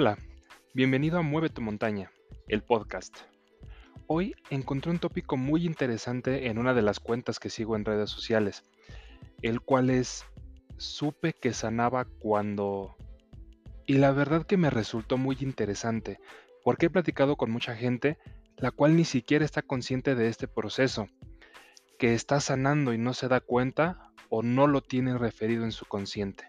Hola, bienvenido a Mueve tu montaña, el podcast. Hoy encontré un tópico muy interesante en una de las cuentas que sigo en redes sociales, el cual es supe que sanaba cuando... Y la verdad que me resultó muy interesante, porque he platicado con mucha gente la cual ni siquiera está consciente de este proceso, que está sanando y no se da cuenta o no lo tiene referido en su consciente.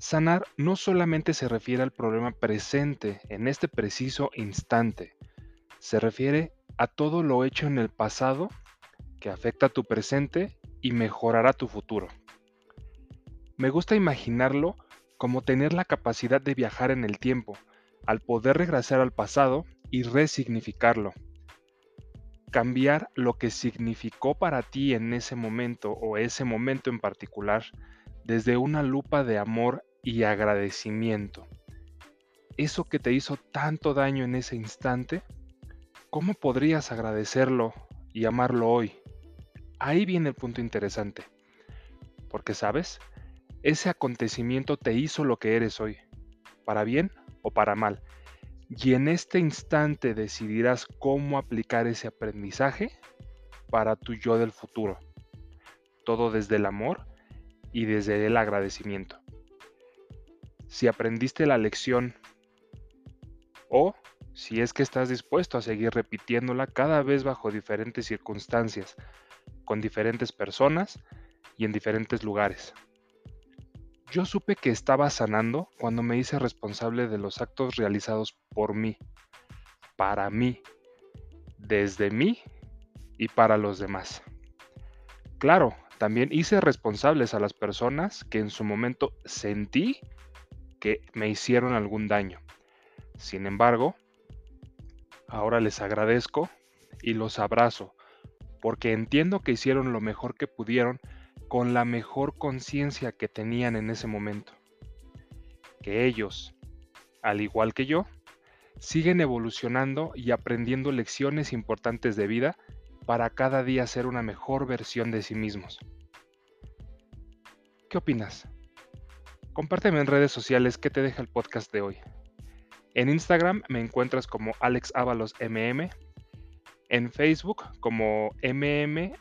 Sanar no solamente se refiere al problema presente en este preciso instante, se refiere a todo lo hecho en el pasado que afecta a tu presente y mejorará tu futuro. Me gusta imaginarlo como tener la capacidad de viajar en el tiempo, al poder regresar al pasado y resignificarlo. Cambiar lo que significó para ti en ese momento o ese momento en particular desde una lupa de amor y agradecimiento. Eso que te hizo tanto daño en ese instante, ¿cómo podrías agradecerlo y amarlo hoy? Ahí viene el punto interesante. Porque, ¿sabes? Ese acontecimiento te hizo lo que eres hoy, para bien o para mal. Y en este instante decidirás cómo aplicar ese aprendizaje para tu yo del futuro. Todo desde el amor y desde el agradecimiento si aprendiste la lección o si es que estás dispuesto a seguir repitiéndola cada vez bajo diferentes circunstancias, con diferentes personas y en diferentes lugares. Yo supe que estaba sanando cuando me hice responsable de los actos realizados por mí, para mí, desde mí y para los demás. Claro, también hice responsables a las personas que en su momento sentí que me hicieron algún daño. Sin embargo, ahora les agradezco y los abrazo, porque entiendo que hicieron lo mejor que pudieron con la mejor conciencia que tenían en ese momento. Que ellos, al igual que yo, siguen evolucionando y aprendiendo lecciones importantes de vida para cada día ser una mejor versión de sí mismos. ¿Qué opinas? Compárteme en redes sociales qué te deja el podcast de hoy. En Instagram me encuentras como Alex MM, en Facebook como MM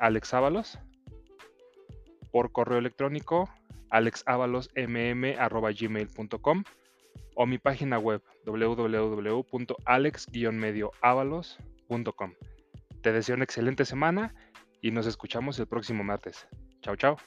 por correo electrónico alexavalosmm.gmail.com o mi página web www.alex-medioavalos.com. Te deseo una excelente semana y nos escuchamos el próximo martes. Chao, chao.